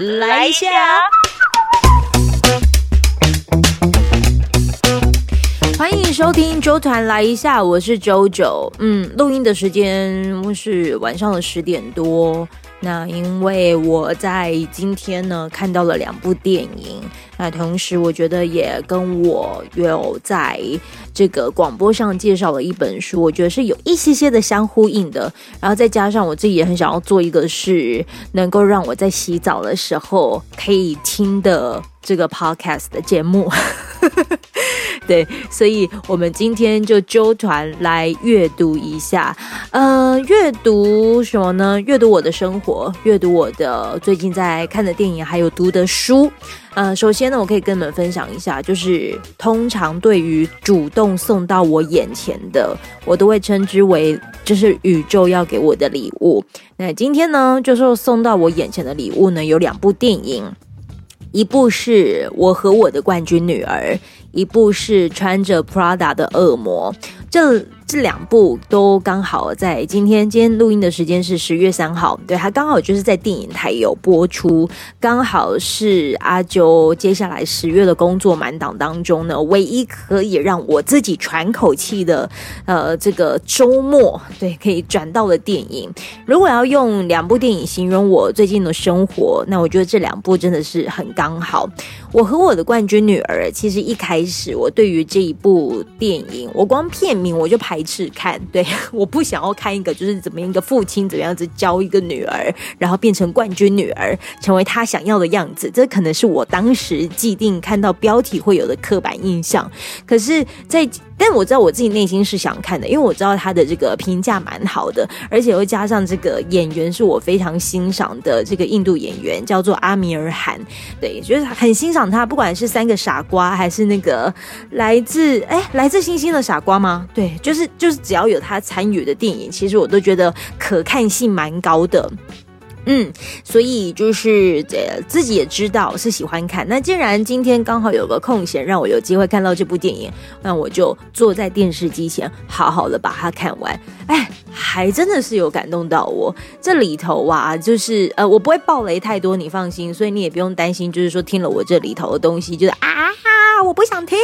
来一下。欢迎收听周团来一下，我是周九。嗯，录音的时间是晚上的十点多。那因为我在今天呢看到了两部电影，那同时我觉得也跟我有在这个广播上介绍了一本书，我觉得是有一些些的相呼应的。然后再加上我自己也很想要做一个是能够让我在洗澡的时候可以听的这个 podcast 的节目。对，所以我们今天就纠团来阅读一下，呃，阅读什么呢？阅读我的生活，阅读我的最近在看的电影，还有读的书。呃，首先呢，我可以跟你们分享一下，就是通常对于主动送到我眼前的，我都会称之为就是宇宙要给我的礼物。那今天呢，就是送到我眼前的礼物呢，有两部电影，一部是我和我的冠军女儿。一部是穿着 Prada 的恶魔，这。这两部都刚好在今天，今天录音的时间是十月三号，对，它刚好就是在电影台有播出，刚好是阿九接下来十月的工作满档当中呢，唯一可以让我自己喘口气的，呃，这个周末，对，可以转到的电影。如果要用两部电影形容我最近的生活，那我觉得这两部真的是很刚好。我和我的冠军女儿，其实一开始我对于这一部电影，我光片名我就排。一次看，对，我不想要看一个就是怎么样一个父亲怎么样子教一个女儿，然后变成冠军女儿，成为他想要的样子。这可能是我当时既定看到标题会有的刻板印象。可是，在但我知道我自己内心是想看的，因为我知道他的这个评价蛮好的，而且又加上这个演员是我非常欣赏的这个印度演员，叫做阿米尔汗。对，就是很欣赏他，不管是三个傻瓜还是那个来自哎来自星星的傻瓜吗？对，就是就是只要有他参与的电影，其实我都觉得可看性蛮高的。嗯，所以就是呃自己也知道是喜欢看。那既然今天刚好有个空闲，让我有机会看到这部电影，那我就坐在电视机前，好好的把它看完。哎，还真的是有感动到我。这里头啊，就是呃，我不会爆雷太多，你放心。所以你也不用担心，就是说听了我这里头的东西，就是啊，我不想听。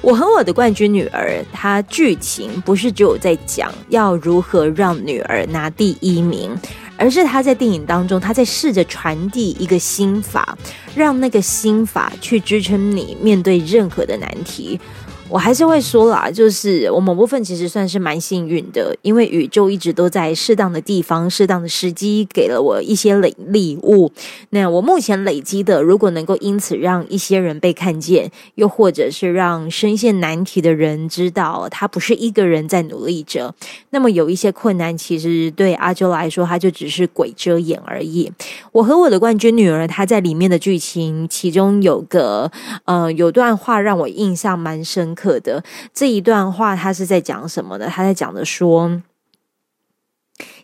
我和我的冠军女儿，她剧情不是只有在讲要如何让女儿拿第一名，而是她在电影当中，她在试着传递一个心法，让那个心法去支撑你面对任何的难题。我还是会说啦，就是我某部分其实算是蛮幸运的，因为宇宙一直都在适当的地方、适当的时机给了我一些礼礼物。那我目前累积的，如果能够因此让一些人被看见，又或者是让深陷难题的人知道他不是一个人在努力着，那么有一些困难，其实对阿周来说，他就只是鬼遮眼而已。我和我的冠军女儿，她在里面的剧情，其中有个呃，有段话让我印象蛮深。可的这一段话，他是在讲什么呢？他在讲的说。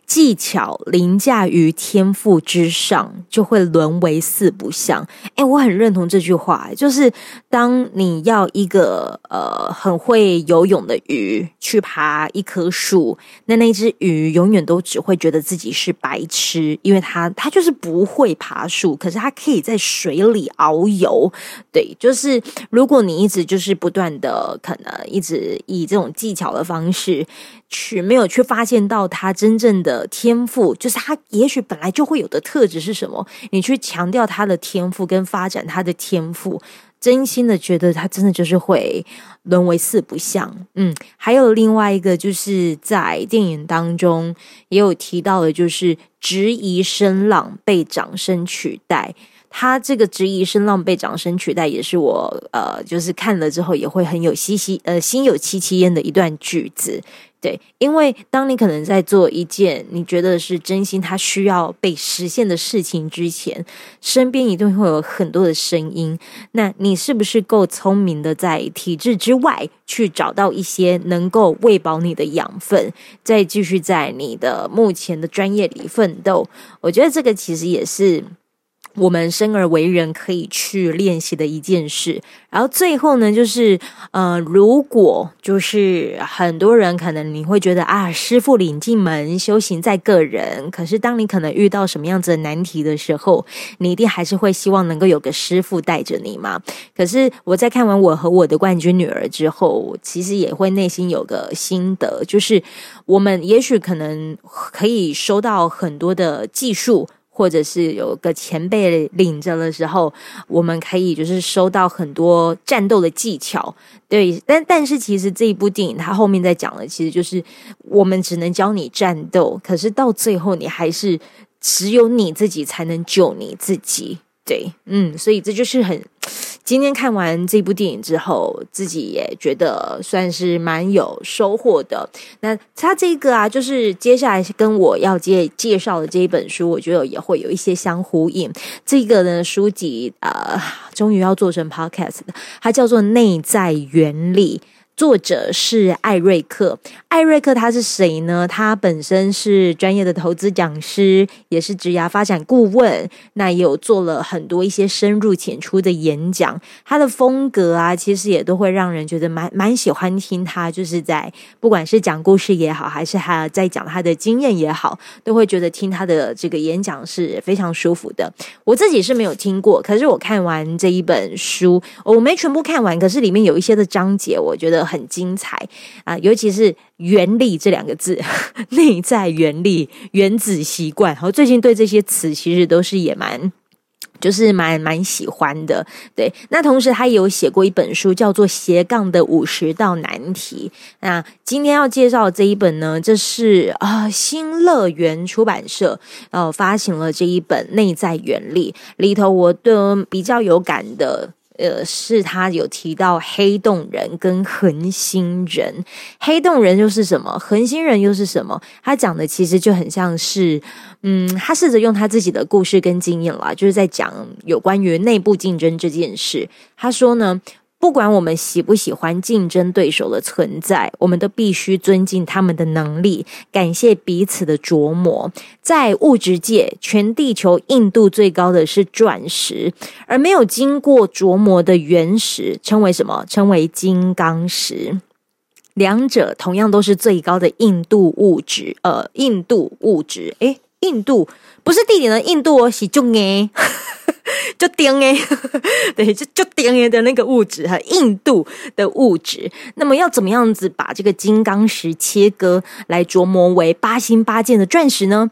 技巧凌驾于天赋之上，就会沦为四不像。哎，我很认同这句话，就是当你要一个呃很会游泳的鱼去爬一棵树，那那只鱼永远都只会觉得自己是白痴，因为它它就是不会爬树，可是它可以在水里遨游。对，就是如果你一直就是不断的可能一直以这种技巧的方式。去没有去发现到它真正的天赋，就是他也许本来就会有的特质是什么？你去强调他的天赋跟发展他的天赋，真心的觉得他真的就是会沦为四不像。嗯，还有另外一个就是在电影当中也有提到的，就是质疑声浪被掌声取代。他这个质疑声浪被掌声取代，也是我呃，就是看了之后也会很有嘻嘻呃心有戚戚焉的一段句子。对，因为当你可能在做一件你觉得是真心，它需要被实现的事情之前，身边一定会有很多的声音。那你是不是够聪明的，在体制之外去找到一些能够喂饱你的养分，再继续在你的目前的专业里奋斗？我觉得这个其实也是。我们生而为人可以去练习的一件事。然后最后呢，就是呃，如果就是很多人可能你会觉得啊，师傅领进门，修行在个人。可是当你可能遇到什么样子的难题的时候，你一定还是会希望能够有个师傅带着你嘛。可是我在看完我和我的冠军女儿之后，其实也会内心有个心得，就是我们也许可能可以收到很多的技术。或者是有个前辈领着的时候，我们可以就是收到很多战斗的技巧，对。但但是其实这一部电影它后面在讲的，其实就是我们只能教你战斗，可是到最后你还是只有你自己才能救你自己。对，嗯，所以这就是很。今天看完这部电影之后，自己也觉得算是蛮有收获的。那他这个啊，就是接下来跟我要介介绍的这一本书，我觉得也会有一些相呼应。这个呢，书籍啊，终于要做成 podcast，它叫做《内在原理》。作者是艾瑞克，艾瑞克他是谁呢？他本身是专业的投资讲师，也是职涯发展顾问，那也有做了很多一些深入浅出的演讲。他的风格啊，其实也都会让人觉得蛮蛮喜欢听他，就是在不管是讲故事也好，还是他在讲他的经验也好，都会觉得听他的这个演讲是非常舒服的。我自己是没有听过，可是我看完这一本书，我没全部看完，可是里面有一些的章节，我觉得。很精彩啊，尤其是“原理”这两个字，内在原理、原子习惯。我最近对这些词其实都是也蛮，就是蛮蛮喜欢的。对，那同时他也有写过一本书，叫做《斜杠的五十道难题》。那今天要介绍这一本呢，这是啊新乐园出版社呃发行了这一本《内在原理》里头，我的比较有感的。呃，是他有提到黑洞人跟恒星人，黑洞人又是什么？恒星人又是什么？他讲的其实就很像是，嗯，他试着用他自己的故事跟经验啦，就是在讲有关于内部竞争这件事。他说呢。不管我们喜不喜欢竞争对手的存在，我们都必须尊敬他们的能力，感谢彼此的琢磨。在物质界，全地球硬度最高的是钻石，而没有经过琢磨的原石称为什么？称为金刚石。两者同样都是最高的硬度物质。呃，硬度物质，诶，硬度不是地点的硬度哦，是重诶。就丁诶，对，就就丁诶的那个物质和硬度的物质。那么要怎么样子把这个金刚石切割来琢磨为八星八箭的钻石呢？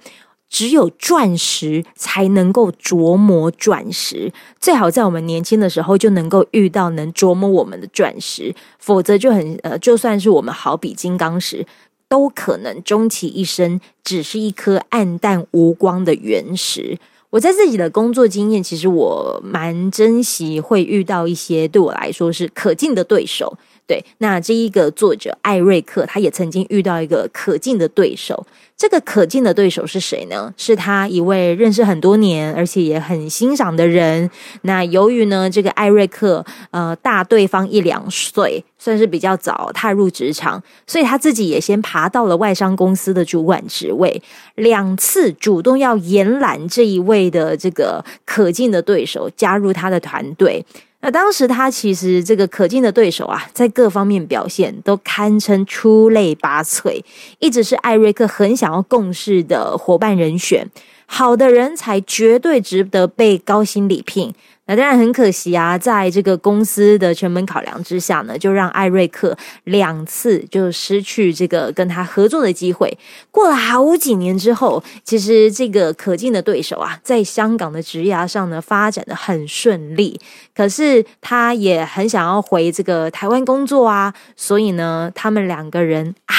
只有钻石才能够琢磨钻石，最好在我们年轻的时候就能够遇到能琢磨我们的钻石，否则就很呃，就算是我们好比金刚石，都可能终其一生只是一颗暗淡无光的原石。我在自己的工作经验，其实我蛮珍惜会遇到一些对我来说是可敬的对手。对，那这一个作者艾瑞克，他也曾经遇到一个可敬的对手。这个可敬的对手是谁呢？是他一位认识很多年，而且也很欣赏的人。那由于呢，这个艾瑞克呃大对方一两岁，算是比较早踏入职场，所以他自己也先爬到了外商公司的主管职位，两次主动要延揽这一位的这个可敬的对手加入他的团队。那当时他其实这个可敬的对手啊，在各方面表现都堪称出类拔萃，一直是艾瑞克很想要共事的伙伴人选。好的人才绝对值得被高薪礼聘。那当然很可惜啊，在这个公司的成本考量之下呢，就让艾瑞克两次就失去这个跟他合作的机会。过了好几年之后，其实这个可敬的对手啊，在香港的职涯上呢发展的很顺利，可是他也很想要回这个台湾工作啊，所以呢，他们两个人啊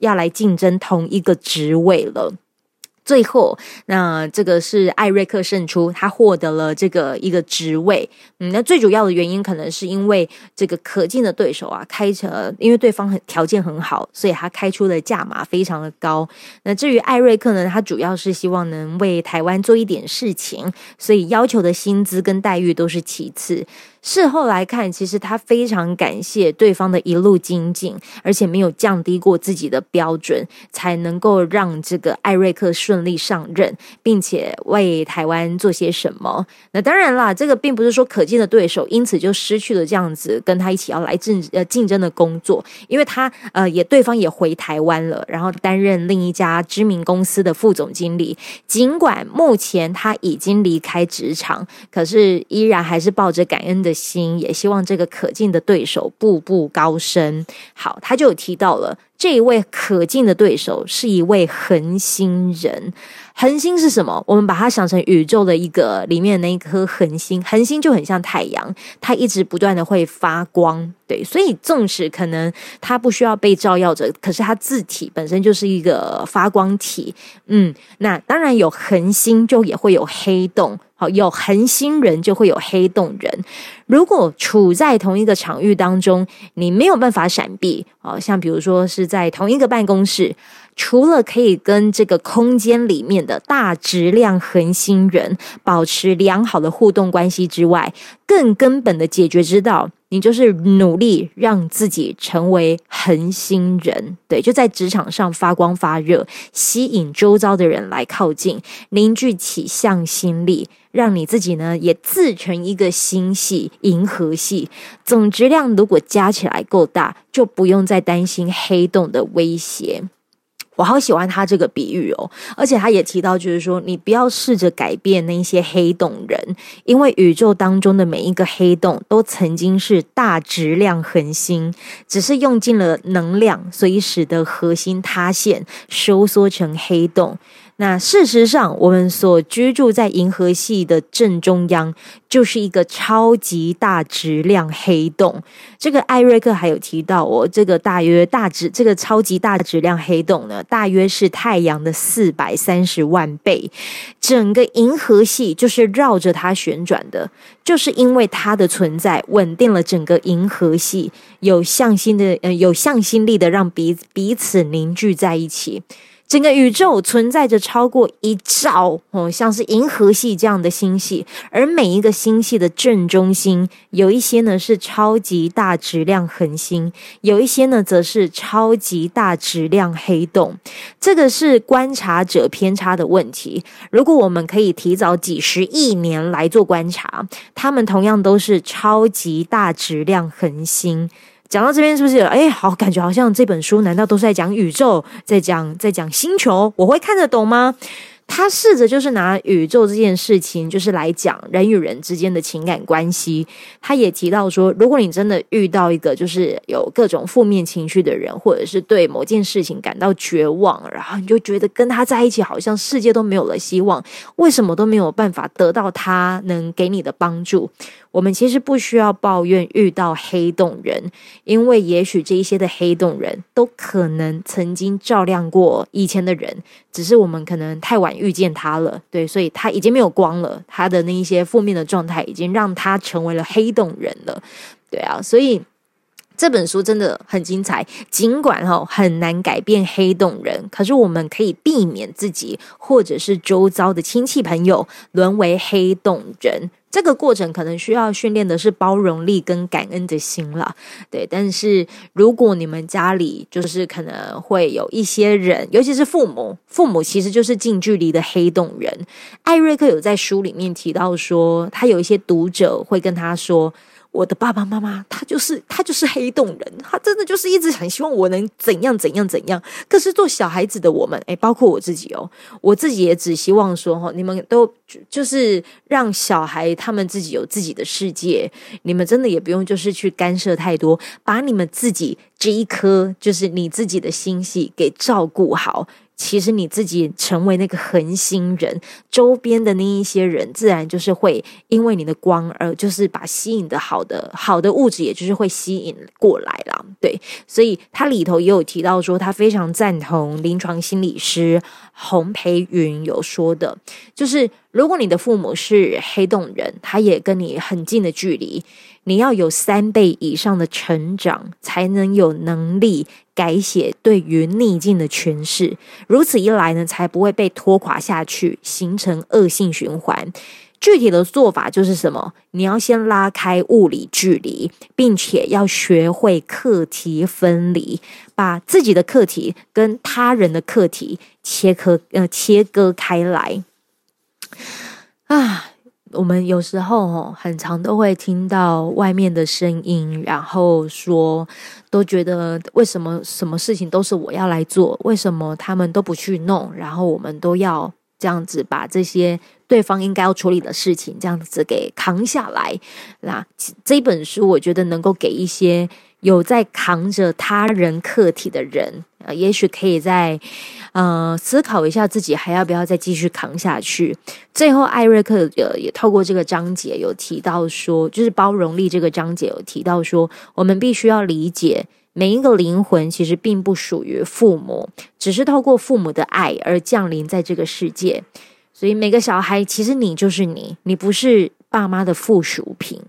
要来竞争同一个职位了。最后，那这个是艾瑞克胜出，他获得了这个一个职位。嗯，那最主要的原因可能是因为这个可敬的对手啊，开车，因为对方很条件很好，所以他开出的价码非常的高。那至于艾瑞克呢，他主要是希望能为台湾做一点事情，所以要求的薪资跟待遇都是其次。事后来看，其实他非常感谢对方的一路精进，而且没有降低过自己的标准，才能够让这个艾瑞克顺利上任，并且为台湾做些什么。那当然啦，这个并不是说可敬的对手因此就失去了这样子跟他一起要来竞呃竞争的工作，因为他呃也对方也回台湾了，然后担任另一家知名公司的副总经理。尽管目前他已经离开职场，可是依然还是抱着感恩的心，也希望这个可敬的对手步步高升。好，他就有提到了。这一位可敬的对手是一位恒星人。恒星是什么？我们把它想成宇宙的一个里面那一颗恒星。恒星就很像太阳，它一直不断的会发光。对，所以纵使可能它不需要被照耀着，可是它自体本身就是一个发光体。嗯，那当然有恒星，就也会有黑洞。有恒星人就会有黑洞人。如果处在同一个场域当中，你没有办法闪避。哦像比如说是在同一个办公室。除了可以跟这个空间里面的大质量恒星人保持良好的互动关系之外，更根本的解决之道，你就是努力让自己成为恒星人。对，就在职场上发光发热，吸引周遭的人来靠近，凝聚起向心力，让你自己呢也自成一个星系——银河系。总质量如果加起来够大，就不用再担心黑洞的威胁。我好喜欢他这个比喻哦，而且他也提到，就是说你不要试着改变那些黑洞人，因为宇宙当中的每一个黑洞都曾经是大质量恒星，只是用尽了能量，所以使得核心塌陷，收缩成黑洞。那事实上，我们所居住在银河系的正中央，就是一个超级大质量黑洞。这个艾瑞克还有提到，哦，这个大约大质，这个超级大质量黑洞呢，大约是太阳的四百三十万倍。整个银河系就是绕着它旋转的，就是因为它的存在，稳定了整个银河系，有向心的，呃，有向心力的，让彼彼此凝聚在一起。整个宇宙存在着超过一兆哦，像是银河系这样的星系，而每一个星系的正中心，有一些呢是超级大质量恒星，有一些呢则是超级大质量黑洞。这个是观察者偏差的问题。如果我们可以提早几十亿年来做观察，它们同样都是超级大质量恒星。讲到这边是不是哎，好感觉好像这本书难道都是在讲宇宙，在讲在讲星球？我会看得懂吗？他试着就是拿宇宙这件事情，就是来讲人与人之间的情感关系。他也提到说，如果你真的遇到一个就是有各种负面情绪的人，或者是对某件事情感到绝望，然后你就觉得跟他在一起好像世界都没有了希望，为什么都没有办法得到他能给你的帮助？我们其实不需要抱怨遇到黑洞人，因为也许这一些的黑洞人都可能曾经照亮过以前的人，只是我们可能太晚遇见他了，对，所以他已经没有光了，他的那一些负面的状态已经让他成为了黑洞人了，对啊，所以这本书真的很精彩，尽管哈很难改变黑洞人，可是我们可以避免自己或者是周遭的亲戚朋友沦为黑洞人。这个过程可能需要训练的是包容力跟感恩的心了，对。但是如果你们家里就是可能会有一些人，尤其是父母，父母其实就是近距离的黑洞人。艾瑞克有在书里面提到说，他有一些读者会跟他说。我的爸爸妈妈，他就是他就是黑洞人，他真的就是一直很希望我能怎样怎样怎样。可是做小孩子的我们，诶，包括我自己哦，我自己也只希望说哈，你们都就是让小孩他们自己有自己的世界，你们真的也不用就是去干涉太多，把你们自己这一颗就是你自己的心系给照顾好。其实你自己成为那个恒星人，周边的那一些人，自然就是会因为你的光而就是把吸引的好的好的物质，也就是会吸引过来了。对，所以他里头也有提到说，他非常赞同临床心理师洪培云有说的，就是如果你的父母是黑洞人，他也跟你很近的距离。你要有三倍以上的成长，才能有能力改写对于逆境的诠释。如此一来呢，才不会被拖垮下去，形成恶性循环。具体的做法就是什么？你要先拉开物理距离，并且要学会课题分离，把自己的课题跟他人的课题切割呃切割开来。啊，我们有时候哦，很常都会听到外面的声音，然后说，都觉得为什么什么事情都是我要来做？为什么他们都不去弄？然后我们都要这样子把这些对方应该要处理的事情这样子给扛下来。那这本书，我觉得能够给一些。有在扛着他人课题的人，呃，也许可以再呃思考一下自己还要不要再继续扛下去。最后，艾瑞克呃也透过这个章节有提到说，就是包容力这个章节有提到说，我们必须要理解每一个灵魂其实并不属于父母，只是透过父母的爱而降临在这个世界。所以每个小孩其实你就是你，你不是爸妈的附属品。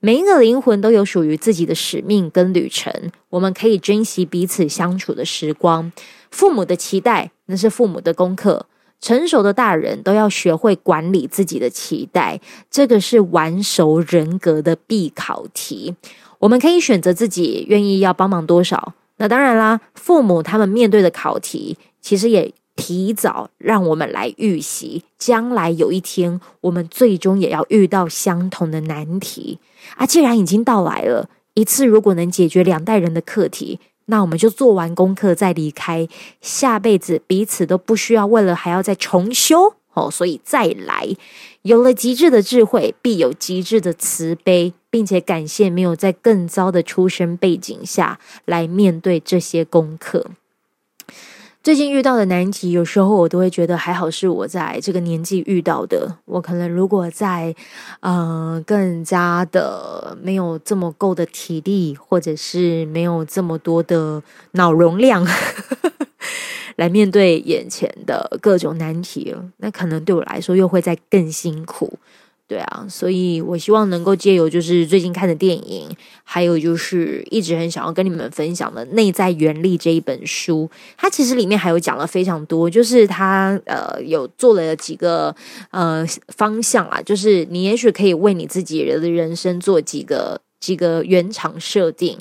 每一个灵魂都有属于自己的使命跟旅程，我们可以珍惜彼此相处的时光。父母的期待，那是父母的功课。成熟的大人都要学会管理自己的期待，这个是完熟人格的必考题。我们可以选择自己愿意要帮忙多少。那当然啦，父母他们面对的考题，其实也。提早让我们来预习，将来有一天我们最终也要遇到相同的难题啊！既然已经到来了，一次如果能解决两代人的课题，那我们就做完功课再离开，下辈子彼此都不需要为了还要再重修哦，所以再来。有了极致的智慧，必有极致的慈悲，并且感谢没有在更糟的出生背景下来面对这些功课。最近遇到的难题，有时候我都会觉得还好是我在这个年纪遇到的。我可能如果在，呃，更加的没有这么够的体力，或者是没有这么多的脑容量，来面对眼前的各种难题，那可能对我来说又会再更辛苦。对啊，所以我希望能够借由就是最近看的电影，还有就是一直很想要跟你们分享的《内在原力》这一本书，它其实里面还有讲了非常多，就是它呃有做了几个呃方向啊，就是你也许可以为你自己人的人生做几个几个原厂设定，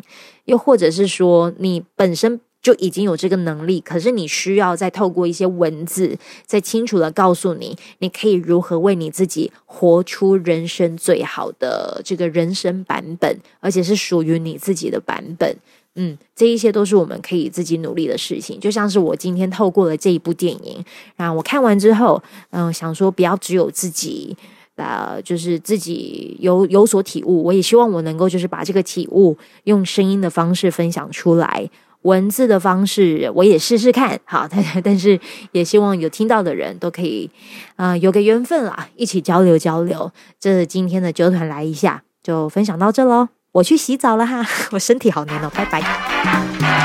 又或者是说你本身。就已经有这个能力，可是你需要再透过一些文字，再清楚的告诉你，你可以如何为你自己活出人生最好的这个人生版本，而且是属于你自己的版本。嗯，这一些都是我们可以自己努力的事情。就像是我今天透过了这一部电影，然后我看完之后，嗯，想说不要只有自己，呃，就是自己有有所体悟。我也希望我能够就是把这个体悟用声音的方式分享出来。文字的方式，我也试试看，好，但 但是也希望有听到的人都可以，啊，有个缘分啦，一起交流交流。这今天的酒团来一下，就分享到这喽。我去洗澡了哈，我身体好黏哦，拜拜。